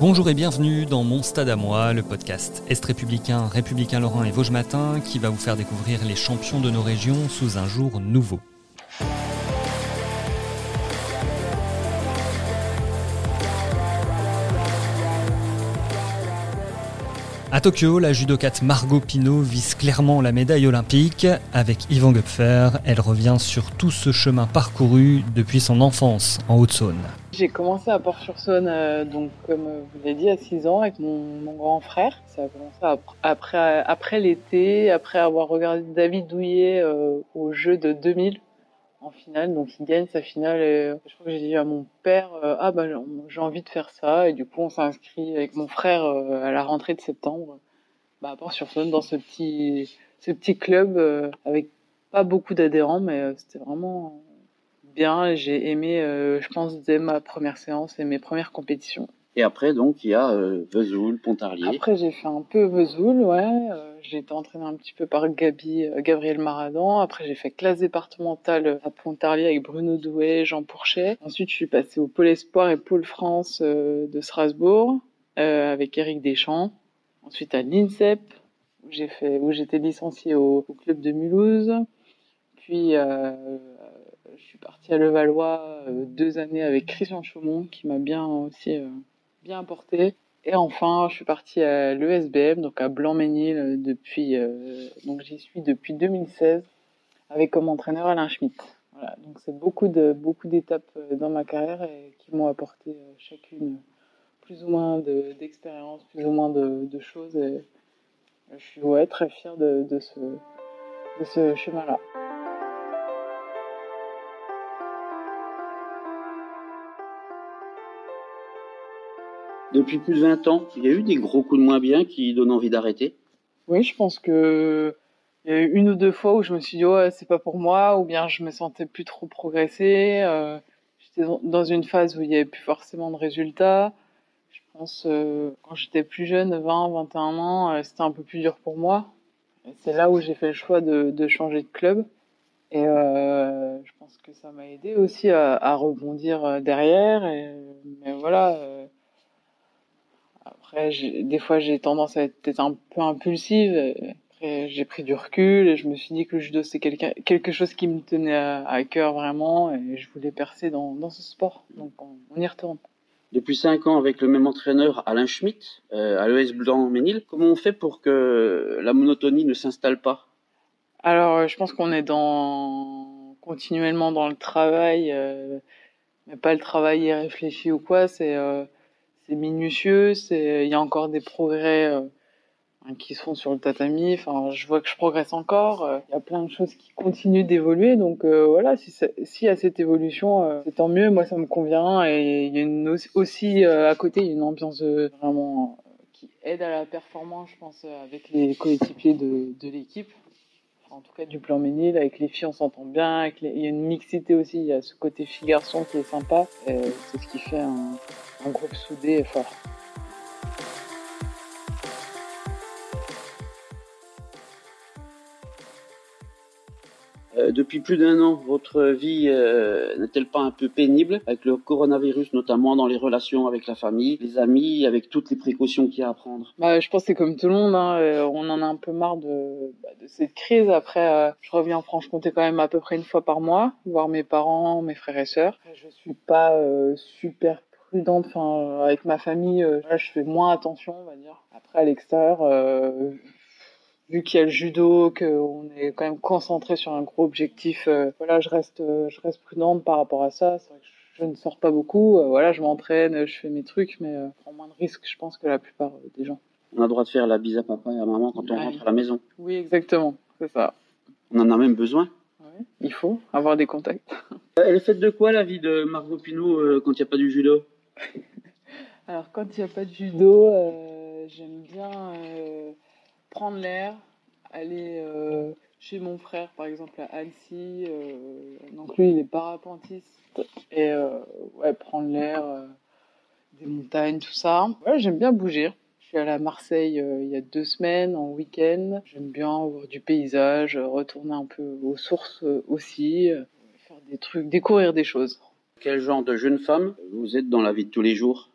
Bonjour et bienvenue dans Mon Stade à moi, le podcast Est républicain, républicain Lorrain et Vosges Matin qui va vous faire découvrir les champions de nos régions sous un jour nouveau. À Tokyo, la judokate Margot Pino vise clairement la médaille olympique. Avec Yvan Gupfer, elle revient sur tout ce chemin parcouru depuis son enfance en Haute-Saône. J'ai commencé à Port-sur-Saône, euh, donc comme vous l'avez dit, à 6 ans avec mon, grand frère. Ça a commencé après, après l'été, après avoir regardé David Douillet euh, au jeu de 2000 en finale, donc il gagne sa finale. Et euh, je crois que j'ai dit à mon père, euh, ah bah j'ai envie de faire ça, et du coup on s'est inscrit avec mon frère euh, à la rentrée de septembre, bah, à Port-sur-Saône, dans ce petit, ce petit club avec pas beaucoup d'adhérents, mais c'était vraiment bien. J'ai aimé, je pense, dès ma première séance et mes premières compétitions. Et après, donc, il y a euh, Vesoul, Pontarlier. Après, j'ai fait un peu Vesoul, ouais. Euh, j'ai été entraînée un petit peu par Gabi, euh, Gabriel Maradan. Après, j'ai fait classe départementale à Pontarlier avec Bruno Douet, Jean Pourchet. Ensuite, je suis passée au Pôle Espoir et Pôle France euh, de Strasbourg avec Eric Deschamps. Ensuite, à l'INSEP, où j'ai fait, j'étais licenciée au, au, club de Mulhouse. Puis, je suis partie à Levallois deux années avec Christian Chaumont, qui m'a bien aussi bien apporté. Et enfin, je suis partie à l'ESBM, donc à Blanc-Ménil, euh, depuis, euh, donc j'y suis depuis 2016, avec comme entraîneur Alain Schmitt. Voilà, donc c'est beaucoup de beaucoup d'étapes euh, dans ma carrière et qui m'ont apporté chacune plus ou moins d'expérience, plus ou moins de, choses. Et je suis ouais, très fière de, de ce, de ce chemin-là. Depuis plus de 20 ans, il y a eu des gros coups de moins bien qui donnent envie d'arrêter Oui, je pense que il y a eu une ou deux fois où je me suis dit ouais c'est pas pour moi ou bien je me sentais plus trop progresser. Euh, j'étais dans une phase où il y avait plus forcément de résultats. Je pense euh, quand j'étais plus jeune, 20, 21 ans, euh, c'était un peu plus dur pour moi. C'est là où j'ai fait le choix de, changer de club. Et euh, je pense que ça m'a aidé aussi à, à rebondir derrière. Et, mais voilà, après, des fois, j'ai tendance à être un peu impulsive. Après, j'ai pris du recul et je me suis dit que le judo, c'est quelque chose qui me tenait à, cœur vraiment et je voulais percer dans, dans ce sport. Donc, on, y retourne. Depuis cinq ans, avec le même entraîneur, Alain Schmitt, euh, à l'ES Blanc-Ménil, comment on fait pour que la monotonie ne s'installe pas? Alors, je pense qu'on est dans continuellement dans le travail, euh, mais pas le travail irréfléchi ou quoi. C'est euh, c'est minutieux, c'est il y a encore des progrès euh, qui sont sur le tatami. Enfin, je vois que je progresse encore. Euh, il y a plein de choses qui continuent d'évoluer. Donc euh, voilà, si s'il y a cette évolution, c'est tant mieux. Moi, ça me convient. Et il y a une, aussi à côté, une ambiance vraiment qui aide à la performance, je pense, avec les coéquipiers de, l'équipe. en tout cas, du plan Ménil, avec les filles, on s'entend bien. Il y a une mixité aussi. Il y a ce côté fille-garçon qui est sympa. C'est ce qui fait un un groupe soudé et fort. Euh, depuis plus d'un an, votre vie euh, n'est-elle pas un peu pénible avec le coronavirus, notamment dans les relations avec la famille, les amis, avec toutes les précautions qu'il y a à prendre? Bah, Je pense que c'est comme tout le monde, hein, euh, on en a un peu marre de, bah, de cette crise. Après, je reviens en Franche-Comté quand même à peu près une fois par mois, voir mes parents, mes frères et sœurs. Je suis pas super Enfin, avec ma famille, euh, je fais moins attention, on va dire. Après, à l'extérieur, euh, vu qu'il y a le judo, qu'on est quand même concentré sur un gros objectif, euh, voilà, je reste, je reste prudente par rapport à ça. C'est vrai que je ne sors pas beaucoup. voilà, je m'entraîne, je fais mes trucs, mais je prends moins de risques, je pense, que la plupart des gens. On a le droit de faire la bise à papa et à maman quand on rentre à la maison. Oui, exactement, c'est ça. On en a même besoin. il faut avoir des contacts. Elle est faite de quoi la vie de Margot Pinot quand il n'y a pas du judo? Alors quand il n'y a pas de judo, euh, j'aime bien euh, prendre l'air, aller euh, chez mon frère par exemple à Annecy. donc lui il est parapentiste et ouais prendre l'air, des montagnes, tout ça. J'aime bien bouger. Je suis allée à Marseille il y a deux semaines en week-end. J'aime bien voir du paysage, retourner un peu aux sources aussi, faire des trucs, découvrir des choses. Quel genre de jeune femme vous êtes dans la vie de tous les jours?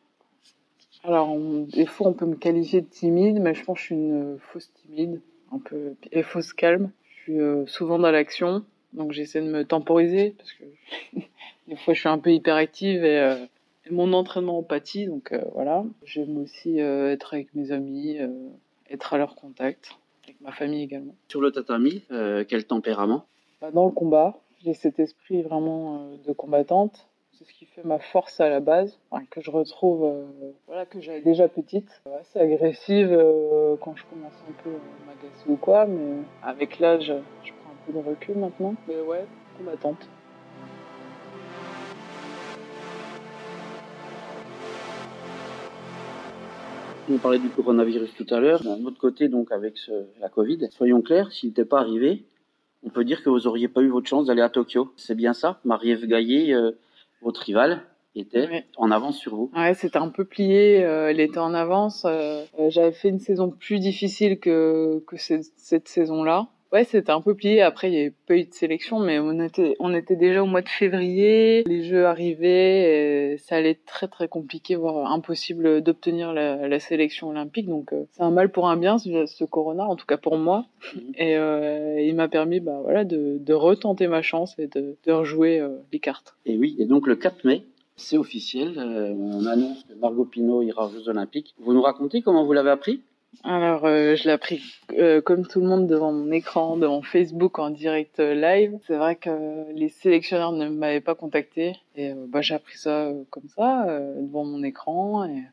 Alors, on- des fois, on peut me qualifier de timide, mais je pense que je suis une euh, fausse timide, un peu, et fausse calme. Je suis euh, souvent dans l'action, donc j'essaie de me temporiser, parce que des fois, je suis un peu hyperactive et, euh, et mon entraînement en pâtit, donc euh, voilà. J'aime aussi être avec mes amis, être à leur contact, avec ma famille également. Sur le tatami, quel tempérament? Bah, dans le combat, j'ai cet esprit vraiment de combattante. C'est ce qui fait ma force à la base, enfin, que je retrouve, euh, voilà, que j'avais déjà petite. Euh, Assez agressive euh, quand je commence un peu à m'agacer ou quoi, mais avec l'âge, je prends un peu de recul maintenant. Mais ouais, combattante. On parlait du coronavirus tout à l'heure. D'un autre côté, donc, avec ce- la Covid, soyons clairs, s'il n'était pas arrivé, on peut dire que vous n'auriez pas eu votre chance d'aller à Tokyo. C'est bien ça Marie-Ève Gaillet, euh, votre rivale, était Ouais. en avance sur vous. Ouais, c'était un peu plié. euh, elle était en avance. euh, euh, J'avais fait une saison plus difficile que, que cette, cette saison-là. Ouais, c'était un peu plié. Après, il n'y avait pas eu de sélection, mais on était, on était déjà au mois de février. Les jeux arrivaient. Et ça allait être très très compliqué, voire impossible d'obtenir la, la sélection olympique. Donc, euh, c'est un mal pour un bien, ce, ce corona, en tout cas pour moi. Mhm. Et euh, il m'a permis, bah voilà, de, de retenter ma chance et de, de rejouer euh, les cartes. Et oui, et donc le 4 mai, c'est officiel. euh, on annonce que Margot Pinot ira aux Jeux Olympiques. Vous nous racontez comment vous l'avez appris? Alors, euh, je l'ai appris euh, comme tout le monde devant mon écran, devant Facebook en direct euh, live. C'est vrai que les sélectionneurs ne m'avaient pas contacté et bah, j'ai appris ça comme ça devant mon écran. Et...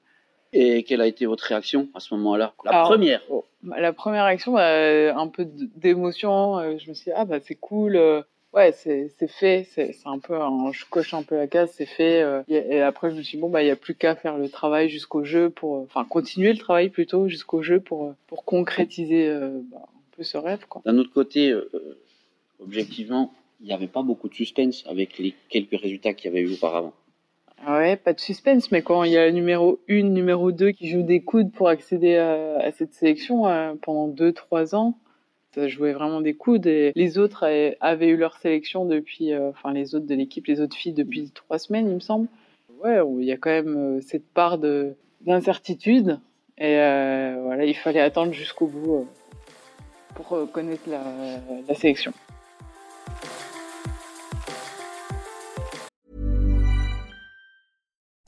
Et quelle a été votre réaction à ce moment-là? La Alors, première Bah, La première réaction, bah, un peu d'émotion. je me suis dit, ah bah c'est cool. Ouais, c'est c'est fait. C'est c'est un peu, un- je coche un peu la case, c'est fait. euh, et, et après, je me suis dit, bon, bah il y a plus qu'à faire le travail jusqu'au jeu pour, euh, enfin continuer le travail plutôt jusqu'au jeu pour euh, pour concrétiser euh, bah, un peu ce rêve, quoi. D'un autre côté, euh, objectivement, il n'y avait pas beaucoup de suspense avec les quelques résultats qu'il y avait eu auparavant. Ah Ouais, pas de suspense, mais quand il y a le numéro 1, numéro 2 qui jouent des coudes pour accéder à, à cette sélection pendant 2-3 ans, jouait vraiment des coudes et les autres avaient, eu leur sélection depuis, euh, enfin les autres de l'équipe, les autres filles depuis 3 semaines, il me semble. Ouais, il y a quand même euh, cette part de d'incertitude et euh, voilà, il fallait attendre jusqu'au bout pour connaître la, la sélection.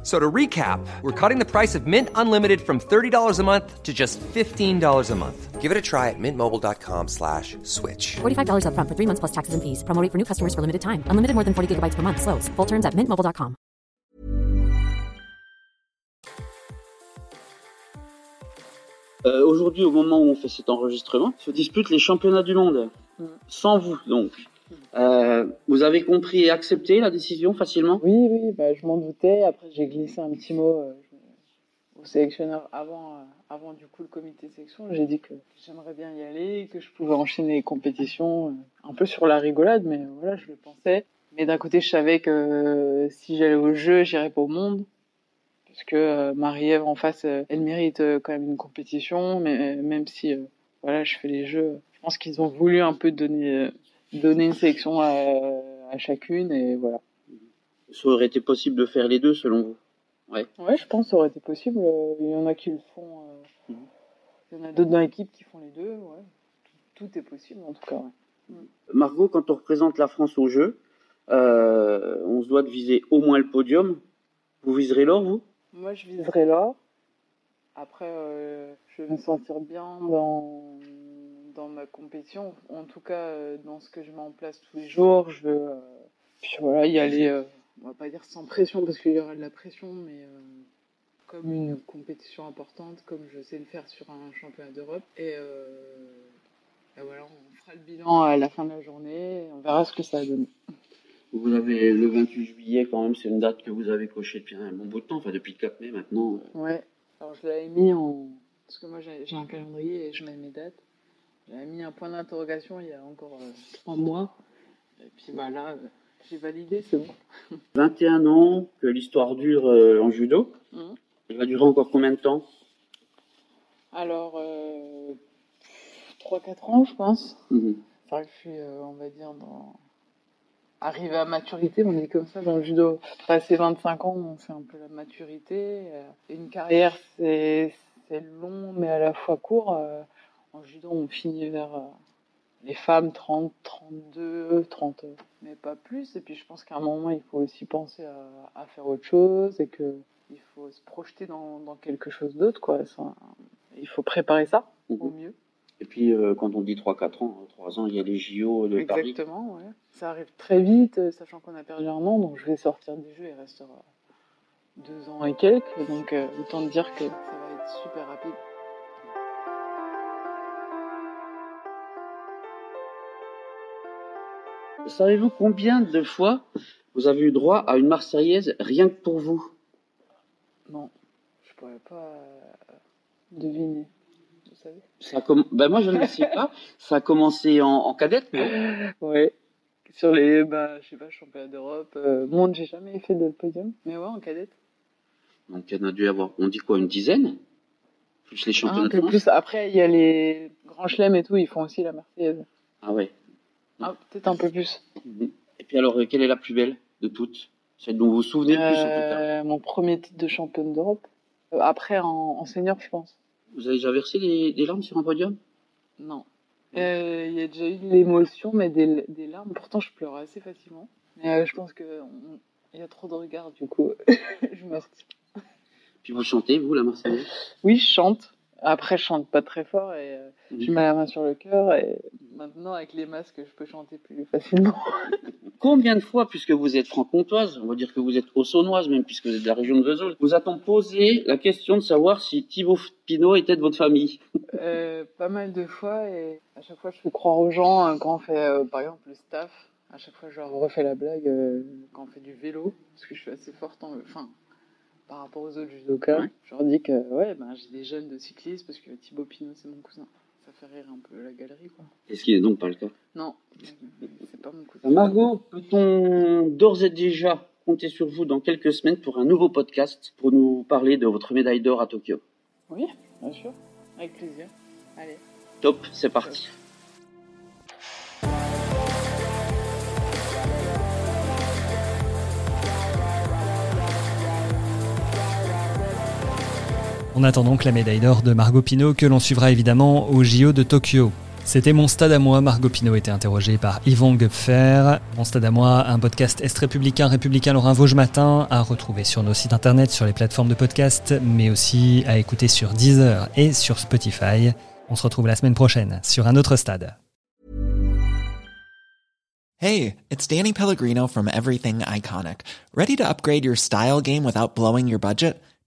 F- So to recap, we're cutting the price of Mint Unlimited from $30 a month to just $15 a month. Give it a try at mintmobile.com slash switch. $45 upfront for three months plus taxes and fees. Promo rate for new customers for limited time. Unlimited more than 40 gigabytes per month. Slows. Full terms at mintmobile.com. Euh, Aujourd'hui, au moment où on fait cet enregistrement, se disputent les championnats du monde. Mm. Sans vous, donc. Euh, vous avez compris et accepté la décision facilement? Oui, oui, bah, je m'en doutais. Après, j'ai glissé un petit mot euh, au sélectionneur avant, euh, avant du coup le comité de sélection. J'ai dit que j'aimerais bien y aller, que je pouvais enchaîner les compétitions un peu sur la rigolade, mais voilà, je le pensais. Mais d'un côté, je savais que si j'allais au jeu, j'irais pas au monde. Parce que Marie-Ève en face, elle mérite quand même une compétition, mais même si voilà, je fais les jeux, je pense qu'ils ont voulu un peu donner, donner une sélection à, à chacune, et voilà. Ça aurait été possible de faire les deux selon vous? Ouais, je pense que ça aurait été possible. Euh, Il y en a qui le font. euh, Mhm. Il y en a d'autres dans l'équipe qui font les deux. Ouais. Tout, tout est possible en tout cas. ouais. Margot, quand on représente la France au jeu, euh, on se doit de viser au moins le podium. Vous viserez l'or, vous? Moi, je viserai l'or. Après, euh, je vais me sentir bien dans, dans ma compétition, en tout cas euh, dans ce que je mets en place tous les jours, je veux euh, puis voilà, y aller, euh, on va pas dire sans pression parce qu'il y aura de la pression, mais comme une compétition importante, comme je sais le faire sur un championnat d'Europe. Et, euh, et voilà, on fera le bilan à la fin de la journée, on verra ce que ça a donné. Vous avez le 28 juillet quand même, c'est une date que vous avez cochée depuis un bon bout de temps, enfin depuis le 4 mai maintenant. Ouais, alors je l'avais mis en. Parce que moi j'ai un calendrier et je mets mes dates. J'avais mis un point d'interrogation il y a encore euh, trois mois. Et puis bah là, euh, j'ai validé, c'est bon. 21 ans, que l'histoire dure euh, en judo. Mhm. Elle va durer encore combien de temps? Alors, euh, 3-4 ans, je pense. C'est vrai que je suis, euh, on va dire, dans. Arrivé à maturité, on dit comme ça dans le judo. Passé 25 ans, on fait un peu la maturité. Une carrière, c'est c'est long, mais à la fois court. En judo, on finit vers euh, les femmes 30, 32, 30, mais pas plus. Et puis je pense qu'à un moment, il faut aussi penser à, à faire autre chose et que il faut se projeter dans, dans quelque chose d'autre, quoi. Ça, il faut préparer ça au Mhm. mieux. Et puis euh, quand on dit 3-4 ans, 3 ans, il y a les JO de Paris. Exactement, ouais. Ça arrive très vite, euh, sachant qu'on a perdu un an, donc je vais sortir du jeu, il restera deux ans et quelques, donc euh, autant dire que ça va être super rapide. Savez-vous combien de fois vous avez eu droit à une Marseillaise rien que pour vous? Non, je pourrais pas euh, deviner, vous savez? Ça ben moi je ne le sais pas. Ça a commencé en, en cadette, non? Ouais. Sur les, bah, je sais pas, championnat d'Europe, euh, monde, j'ai jamais fait de podium, mais ouais, en cadette. Donc il y en a dû avoir, on dit quoi, une dizaine? Plus les Un championnats de France? plus. Après, il y a les grands chelems et tout, ils font aussi la Marseillaise. Ah ouais. Ah, peut-être un peu plus. Et puis alors, euh, quelle est la plus belle de toutes Celle dont vous vous souvenez le plus en tout cas Euh, mon premier titre de championne d'Europe. Euh, après, en, en senior, je pense. Vous avez déjà versé des, des larmes sur un podium Non. Euh, Il y a déjà eu de l'émotion, mais des, des larmes. Pourtant, je pleure assez facilement. Mais euh, je pense que on- il y a trop de regards, du coup, je me retire. Puis vous chantez, vous, la Marseillaise? Oui, je chante. Après, je chante pas très fort et euh, Mhm. je mets la main sur le cœur. Et maintenant, avec les masques, je peux chanter plus facilement. Combien de fois, puisque vous êtes franc-comtoise, on va dire que vous êtes haut-saônoise même, puisque vous êtes de la région de Vesoul, vous a-t-on posé la question de savoir si Thibaut Pinot était de votre famille? Euh, pas mal de fois et à chaque fois je fais croire aux gens euh, quand on fait euh, par exemple le staff à chaque fois je leur refais la blague euh, quand on fait du vélo parce que je suis assez forte en enfin par rapport aux autres judokas Ouais. je leur dis que ouais ben j'ai des jeunes de cyclistes parce que Thibaut Pinot c'est mon cousin. Ça fait rire un peu la galerie quoi. Et ce qui n'est donc pas le cas? non c'est pas mon cousin. Margot, peut-on d'ores et déjà compter sur vous dans quelques semaines pour un nouveau podcast pour nous parler de votre médaille d'or à Tokyo? Oui bien sûr. Avec plaisir. Allez. Top, c'est parti. On attend donc la médaille d'or de Margot Pinot que l'on suivra évidemment au JO de Tokyo. C'était Mon Stade à moi, Margot Pinot était interrogée par Yvan Gupfer. Mon Stade à moi, un podcast Est républicain, républicain Lorrain Vosges Matin, à retrouver sur nos sites internet, sur les plateformes de podcast, mais aussi à écouter sur Deezer et sur Spotify. On se retrouve la semaine prochaine sur un autre stade. Hey, it's Danny Pellegrino from Everything Iconic. Ready to upgrade your style game without blowing your budget?